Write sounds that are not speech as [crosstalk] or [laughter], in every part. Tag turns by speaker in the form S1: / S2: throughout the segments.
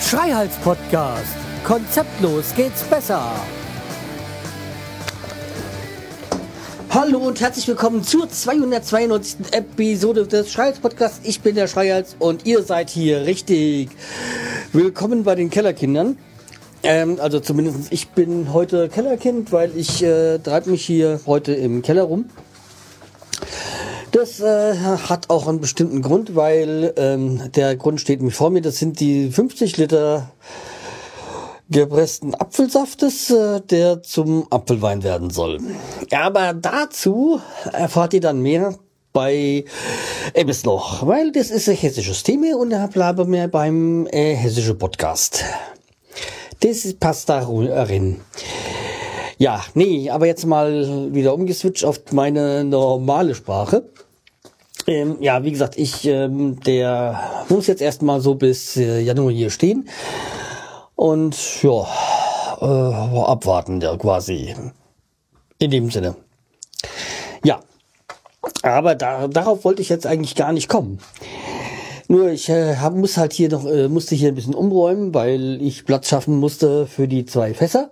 S1: Schreihals Podcast. Konzeptlos geht's besser. Hallo und herzlich willkommen zur 292. Episode des Schreihals Podcasts. Ich bin der Schreihals und ihr seid hier richtig. Willkommen bei den Kellerkindern. Ähm, also zumindest ich bin heute Kellerkind, weil ich äh, treibe mich hier heute im Keller rum. Das äh, hat auch einen bestimmten Grund, weil ähm, der Grund steht mir vor mir. Das sind die 50 Liter gepressten Apfelsaftes, äh, der zum Apfelwein werden soll. Aber dazu erfahrt ihr dann mehr bei Ebbesloch, weil das ist ein hessisches Thema und da bleiben wir beim äh, hessischen Podcast. Das passt da rein. Ja, nee, aber jetzt mal wieder umgeswitcht auf meine normale Sprache. Ähm, ja, wie gesagt, ich, ähm, der muss jetzt erstmal so bis äh, Januar hier stehen. Und ja, äh, abwarten, ja, quasi. In dem Sinne. Ja. Aber da, darauf wollte ich jetzt eigentlich gar nicht kommen. Nur ich äh, hab, muss halt hier noch, äh, musste hier ein bisschen umräumen, weil ich Platz schaffen musste für die zwei Fässer.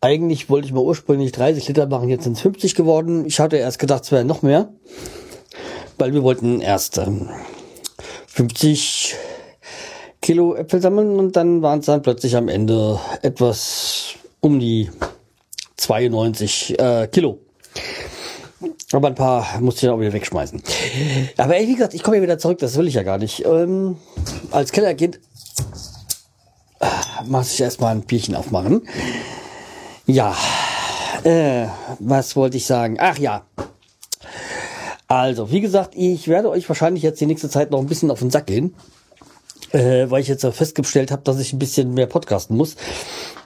S1: Eigentlich wollte ich mal ursprünglich 30 Liter machen, jetzt sind es 50 geworden. Ich hatte erst gedacht, es wäre noch mehr, weil wir wollten erst ähm, 50 Kilo Äpfel sammeln und dann waren es dann plötzlich am Ende etwas um die 92 äh, Kilo. Aber ein paar musste ich dann auch wieder wegschmeißen. Aber wie gesagt, ich komme ja wieder zurück, das will ich ja gar nicht. Ähm, als Kellerkind äh, muss ich erstmal ein Bierchen aufmachen. Ja, äh, was wollte ich sagen? Ach ja. Also, wie gesagt, ich werde euch wahrscheinlich jetzt die nächste Zeit noch ein bisschen auf den Sack gehen, äh, weil ich jetzt festgestellt habe, dass ich ein bisschen mehr podcasten muss.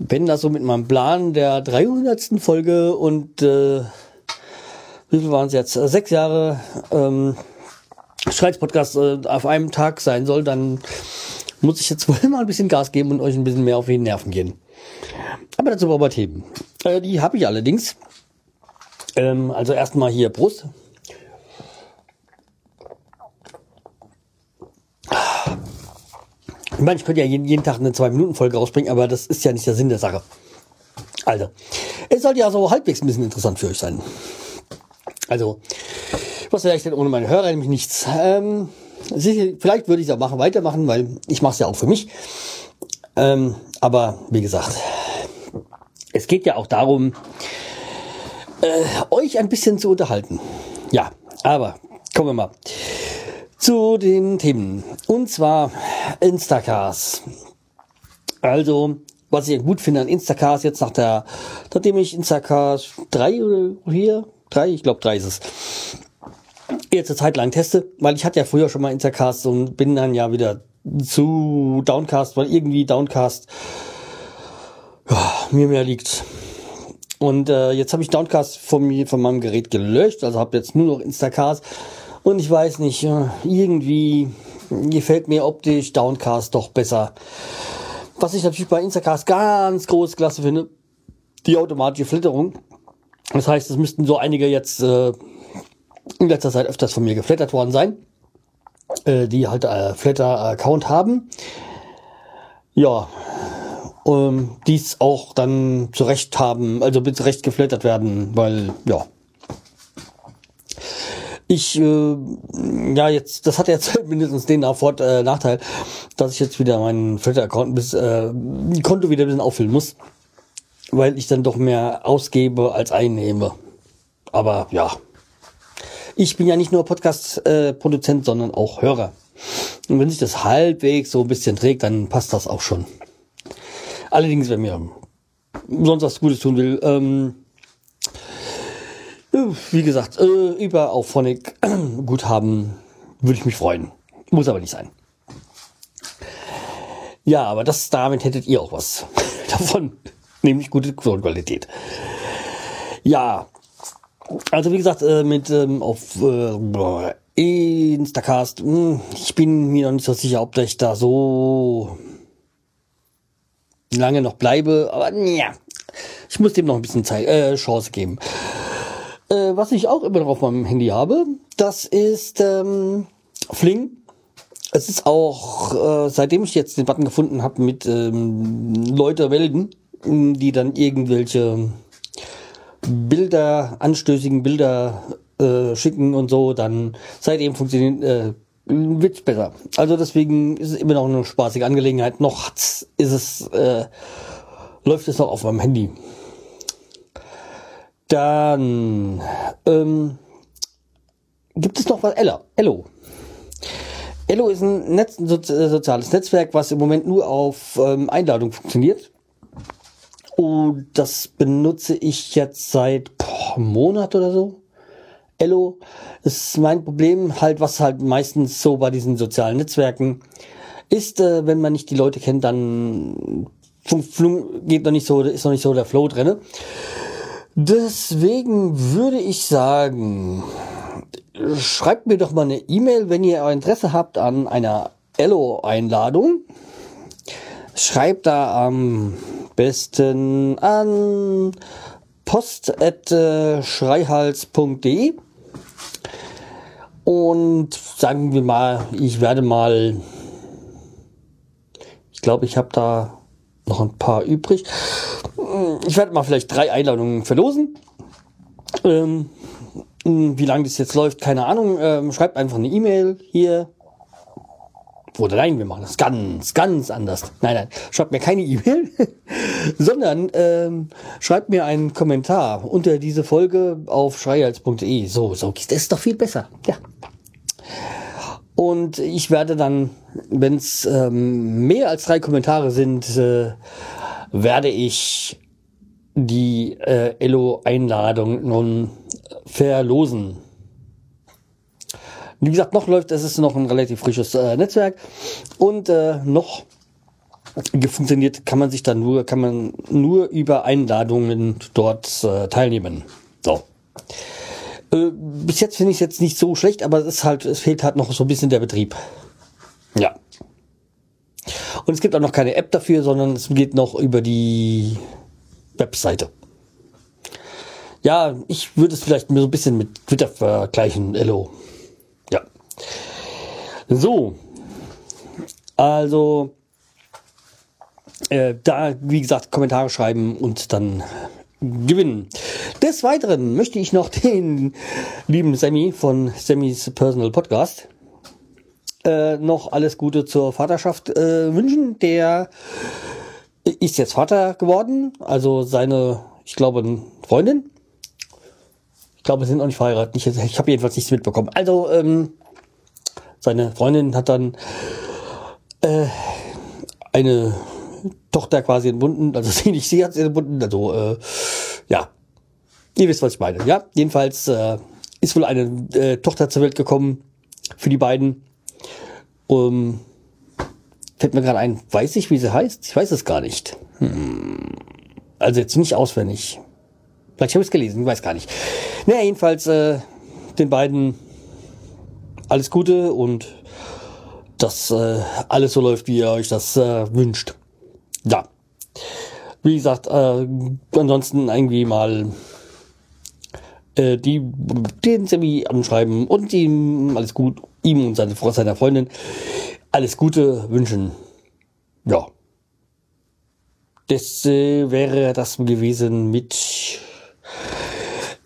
S1: Bin da so mit meinem Plan der 300. Folge und äh, wie viel waren es jetzt? Sechs Jahre ähm, Streitspodcast äh, auf einem Tag sein soll, dann muss ich jetzt wohl [laughs] mal ein bisschen Gas geben und euch ein bisschen mehr auf die Nerven gehen. Aber dazu brauchen wir Themen. Äh, die habe ich allerdings. Ähm, also erstmal hier Brust. Ich meine, ich könnte ja jeden, jeden Tag eine 2-Minuten-Folge rausbringen, aber das ist ja nicht der Sinn der Sache. Also, es sollte ja so halbwegs ein bisschen interessant für euch sein. Also, was ich denn ohne meine Hörer? Nämlich nichts. Ähm, sicher, vielleicht würde ich es auch machen, weitermachen, weil ich mache es ja auch für mich. Ähm, aber wie gesagt, es geht ja auch darum, äh, euch ein bisschen zu unterhalten. Ja, aber kommen wir mal zu den Themen. Und zwar Instacars. Also, was ich gut finde an Instacars jetzt nach der, nachdem ich Instacars drei oder vier, drei, ich glaube drei ist es, jetzt eine Zeit lang teste, weil ich hatte ja früher schon mal Instacast und bin dann ja wieder zu Downcast, weil irgendwie Downcast ja, mir mehr liegt. Und äh, jetzt habe ich Downcast von mir von meinem Gerät gelöscht, also habe jetzt nur noch Instacast und ich weiß nicht, äh, irgendwie gefällt mir optisch Downcast doch besser. Was ich natürlich bei Instacast ganz groß klasse finde, die automatische Flitterung. Das heißt, es müssten so einige jetzt äh, in letzter Zeit öfters von mir geflattert worden sein, äh, die halt äh, Flatter-Account haben. Ja, ähm, dies auch dann zurecht haben, also zurecht geflattert werden, weil, ja. Ich, äh, ja, jetzt, das hat jetzt [laughs] mindestens den Nachvort, äh, Nachteil, dass ich jetzt wieder meinen Flatter-Account bis, äh, Konto wieder ein bisschen auffüllen muss, weil ich dann doch mehr ausgebe als einnehme. Aber ja, ich bin ja nicht nur Podcast-Produzent, sondern auch Hörer. Und wenn sich das halbwegs so ein bisschen trägt, dann passt das auch schon. Allerdings, wenn mir sonst was Gutes tun will, ähm, äh, wie gesagt, äh, über Auphonic [clears throat] Guthaben würde ich mich freuen. Muss aber nicht sein. Ja, aber das, damit hättet ihr auch was [laughs] davon. Nämlich gute Tonqualität. Ja, also wie gesagt, äh, mit ähm, auf äh, Instacast, mh, hm, ich bin mir noch nicht so sicher, ob ich da so lange noch bleibe, aber ja, ich muss dem noch ein bisschen Zeit, äh, Chance geben. Äh, was ich auch immer noch auf meinem Handy habe, das ist ähm, Fling. Es ist auch, äh, seitdem ich jetzt den Button gefunden habe mit ähm, Leute melden, die dann irgendwelche Bilder, anstößigen Bilder äh, schicken und so, dann seitdem funktioniert äh, wird's besser. Also deswegen ist es immer noch eine spaßige Angelegenheit. Noch ist es, äh, läuft es noch auf meinem Handy. Dann ähm, gibt es noch was? Ella. Ello. Ello ist ein, Netz, soziales Netzwerk, was im Moment nur auf ähm, Einladung funktioniert. Und das benutze ich jetzt seit boah, einem Monat oder so. Ello ist mein Problem halt, was halt meistens so bei diesen sozialen Netzwerken ist, äh, wenn man nicht die Leute kennt, dann geht noch nicht so, ist noch nicht so der Flow drinne. Deswegen würde ich sagen, schreibt mir doch mal eine E-Mail, wenn ihr Interesse habt an einer Ello-Einladung. Schreibt da am besten an post.schreihals.de und sagen wir mal, ich werde mal, ich glaube, ich habe da noch ein paar übrig. Ich werde mal vielleicht drei Einladungen verlosen. Ähm, wie lange das jetzt läuft, keine Ahnung. Ähm, schreibt einfach eine E-Mail hier oder nein, wir machen das ganz, ganz anders. Nein, nein, schreibt mir keine E-Mail, [laughs] sondern ähm, schreibt mir einen Kommentar unter diese Folge auf schreihals.de. So, so, das ist doch viel besser. Ja. Und ich werde dann, wenn es ähm, mehr als drei Kommentare sind, äh, werde ich die äh, Elo-Einladung nun verlosen. Wie gesagt, noch läuft, es ist noch ein relativ frisches äh, Netzwerk und äh, noch funktioniert, kann man sich dann nur, kann man nur über Einladungen dort äh, teilnehmen. So. Äh, bis jetzt finde ich es jetzt nicht so schlecht, aber es ist halt, es fehlt halt noch so ein bisschen der Betrieb. Ja. Und es gibt auch noch keine App dafür, sondern es geht noch über die Webseite. Ja, ich würde es vielleicht mir so ein bisschen mit Twitter vergleichen, Hello. So, also äh, da, wie gesagt, Kommentare schreiben und dann gewinnen. Des Weiteren möchte ich noch [laughs] den lieben Sammy von Sammys Personal Podcast äh, noch alles Gute zur Vaterschaft äh, wünschen. Der ist jetzt Vater geworden, also seine, ich glaube, Freundin. Ich glaube, sie sind auch nicht verheiratet. Ich, ich habe jedenfalls nichts mitbekommen. Also ähm, seine Freundin hat dann äh, eine Tochter quasi entbunden, also [laughs] sie nicht sie hat sie entbunden, also äh, ja, ihr wisst, was ich meine. Ja, jedenfalls äh, ist wohl eine äh, Tochter zur Welt gekommen für die beiden. Um, fällt mir gerade ein, weiß ich, wie sie heißt? Ich weiß es gar nicht. Hm. Also jetzt nicht auswendig. Vielleicht habe ich es gelesen, ich weiß gar nicht. Naja, jedenfalls äh, den beiden alles Gute und dass äh, alles so läuft, wie ihr euch das äh, wünscht. Ja. Wie gesagt, äh, ansonsten irgendwie mal äh, die den Semi anschreiben und ihm alles gut, ihm und seine, seiner Freundin alles Gute wünschen. Ja. Das äh, wäre das gewesen mit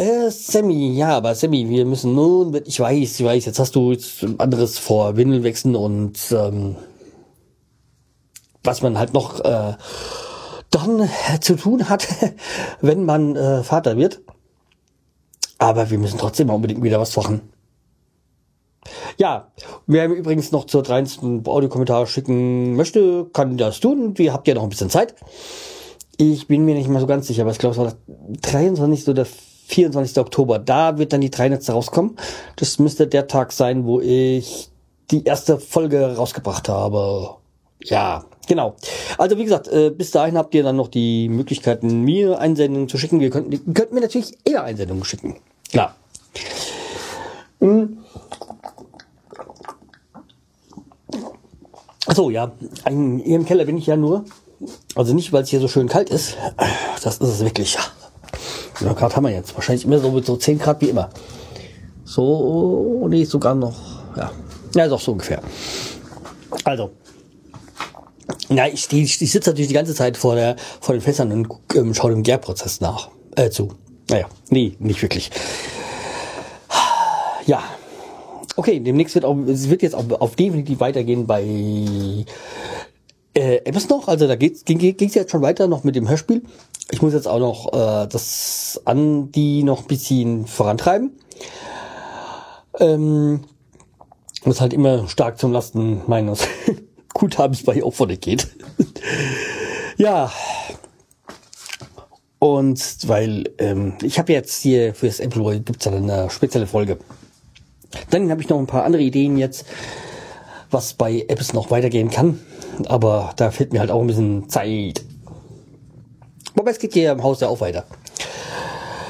S1: äh, Sammy, ja, aber Sammy, wir müssen nun, ich weiß, ich weiß, jetzt hast du anderes vor, Windeln wechseln und ähm, was man halt noch äh, dann zu tun hat, [laughs] wenn man äh, Vater wird. Aber wir müssen trotzdem mal unbedingt wieder was machen. Ja, wer mir übrigens noch zur 13. Audiokommentare schicken möchte, kann das tun. Wir habt ja noch ein bisschen Zeit. Ich bin mir nicht mal so ganz sicher, aber ich glaube, es war das 23. oder 24. Oktober. Da wird dann die drei Netze rauskommen. Das müsste der Tag sein, wo ich die erste Folge rausgebracht habe. Ja, genau. Also wie gesagt, äh, bis dahin habt ihr dann noch die Möglichkeiten, mir Einsendungen zu schicken. Ihr könnt mir natürlich eher Einsendungen schicken. Klar. Hm. Achso, ja. Hier im Keller bin ich ja nur. Also nicht, weil es hier so schön kalt ist. das ist es wirklich. Ja. Grad haben wir jetzt. Wahrscheinlich immer so mit so 10 Grad wie immer. So, nee, sogar noch, ja. Ja, doch so ungefähr. Also. Ja, ich, ich, ich sitze natürlich die ganze Zeit vor, der, vor den Fässern und ähm, schaue dem Gärprozess nach. Äh, zu. Naja, nee, nicht wirklich. Ja. Okay, demnächst wird auch, es wird jetzt auch auf definitiv weitergehen bei äh, etwas noch. Also da geht's, ging es jetzt schon weiter noch mit dem Hörspiel. Ich muss jetzt auch noch äh, das an die noch ein bisschen vorantreiben. Ähm, was halt immer stark zum Lasten meines [laughs] Guthabens bei Opfer geht. [laughs] ja. Und weil ähm, ich habe jetzt hier für das Apple gibt's ja eine spezielle Folge. Dann habe ich noch ein paar andere Ideen jetzt, was bei Apps noch weitergehen kann. Aber da fehlt mir halt auch ein bisschen Zeit. Wobei es geht hier im Haus ja auch weiter.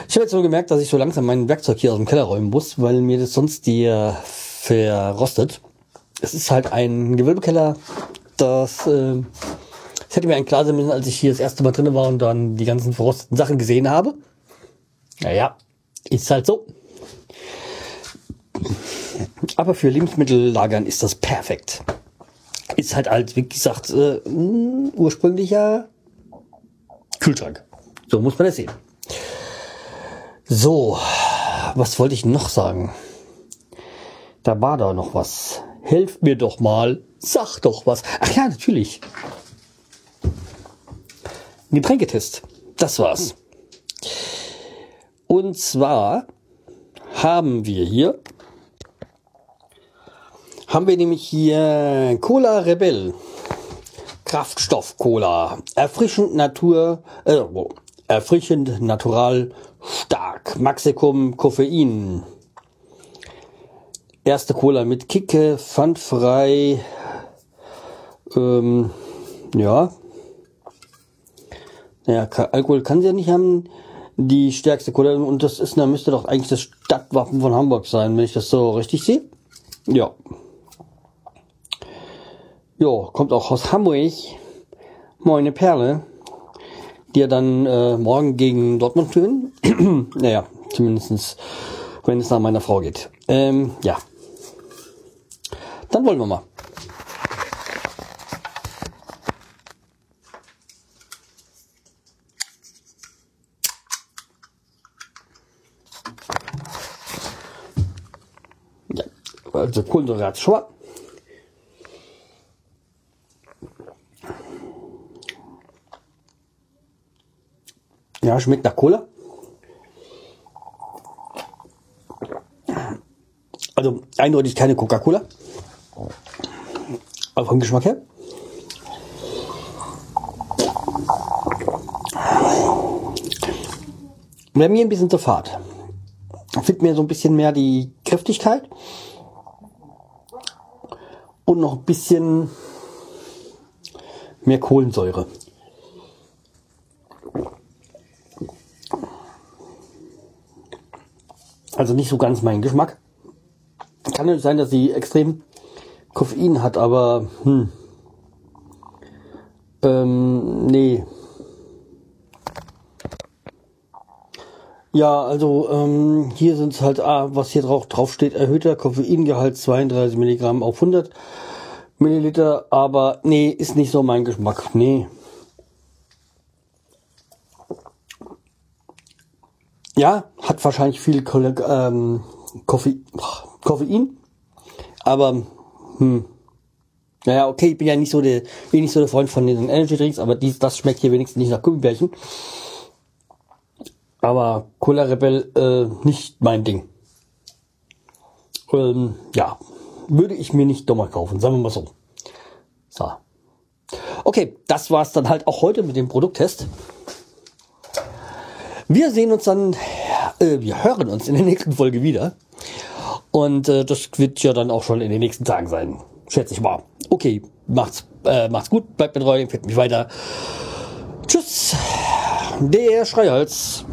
S1: Ich habe jetzt so gemerkt, dass ich so langsam mein Werkzeug hier aus dem Keller räumen muss, weil mir das sonst hier verrostet. Es ist halt ein Gewölbekeller, das, äh, das hätte mir ein klar sein müssen, als ich hier das erste Mal drin war und dann die ganzen verrosteten Sachen gesehen habe. Naja, ist halt so. Aber für Lebensmittellagern ist das perfekt. Ist halt halt, wie gesagt, äh, ursprünglicher Kühlschrank. So muss man das sehen. So, was wollte ich noch sagen? Da war da noch was. Helft mir doch mal. Sag doch was. Ach ja, natürlich. Getränketest. Das war's. Und zwar haben wir hier, haben wir nämlich hier Cola Rebell. Kraftstoff Cola. Erfrischend Natur, äh, erfrischend natural stark. Maximum Koffein. Erste Cola mit Kicke, pfandfrei. Ähm, ja. Naja, Alkohol kann sie ja nicht haben. Die stärkste Cola. Und das ist, da müsste doch eigentlich das Stadtwappen von Hamburg sein, wenn ich das so richtig sehe. Ja. Ja, kommt auch aus Hamburg. Moine Perle die ja dann äh, morgen gegen Dortmund führen. [clears throat] naja, zumindestens, wenn es nach meiner Frau geht. Ähm, ja. Dann wollen wir mal. Ja, also Kohlenhydrat schwach. Ja, schmeckt nach Cola. Also eindeutig keine Coca-Cola. Aber vom Geschmack her. Wäre mir ein bisschen zu fad. Fehlt mir so ein bisschen mehr die Kräftigkeit. Und noch ein bisschen mehr Kohlensäure. Also nicht so ganz mein Geschmack. Kann es sein, dass sie extrem Koffein hat, aber hm. Ähm, nee. Ja, also ähm, hier sind es halt, ah, was hier drauf, drauf steht, erhöhter Koffeingehalt 32 Milligramm auf 100 Milliliter, aber nee, ist nicht so mein Geschmack, nee. Ja, hat wahrscheinlich viel ähm, Koffein, Koffein, aber hm, naja, okay, ich bin ja nicht so der, bin nicht so der Freund von den Energy Drinks, aber dies, das schmeckt hier wenigstens nicht nach Gummibärchen. Aber Cola Rebel äh, nicht mein Ding. Ähm, ja, würde ich mir nicht dummer kaufen, sagen wir mal so. So. Okay, das war's dann halt auch heute mit dem Produkttest. Wir sehen uns dann, äh, wir hören uns in der nächsten Folge wieder. Und äh, das wird ja dann auch schon in den nächsten Tagen sein. Schätze ich mal. Okay, macht's, äh, macht's gut, bleibt mir treu, empfiehlt mich weiter. Tschüss, der Schreihals.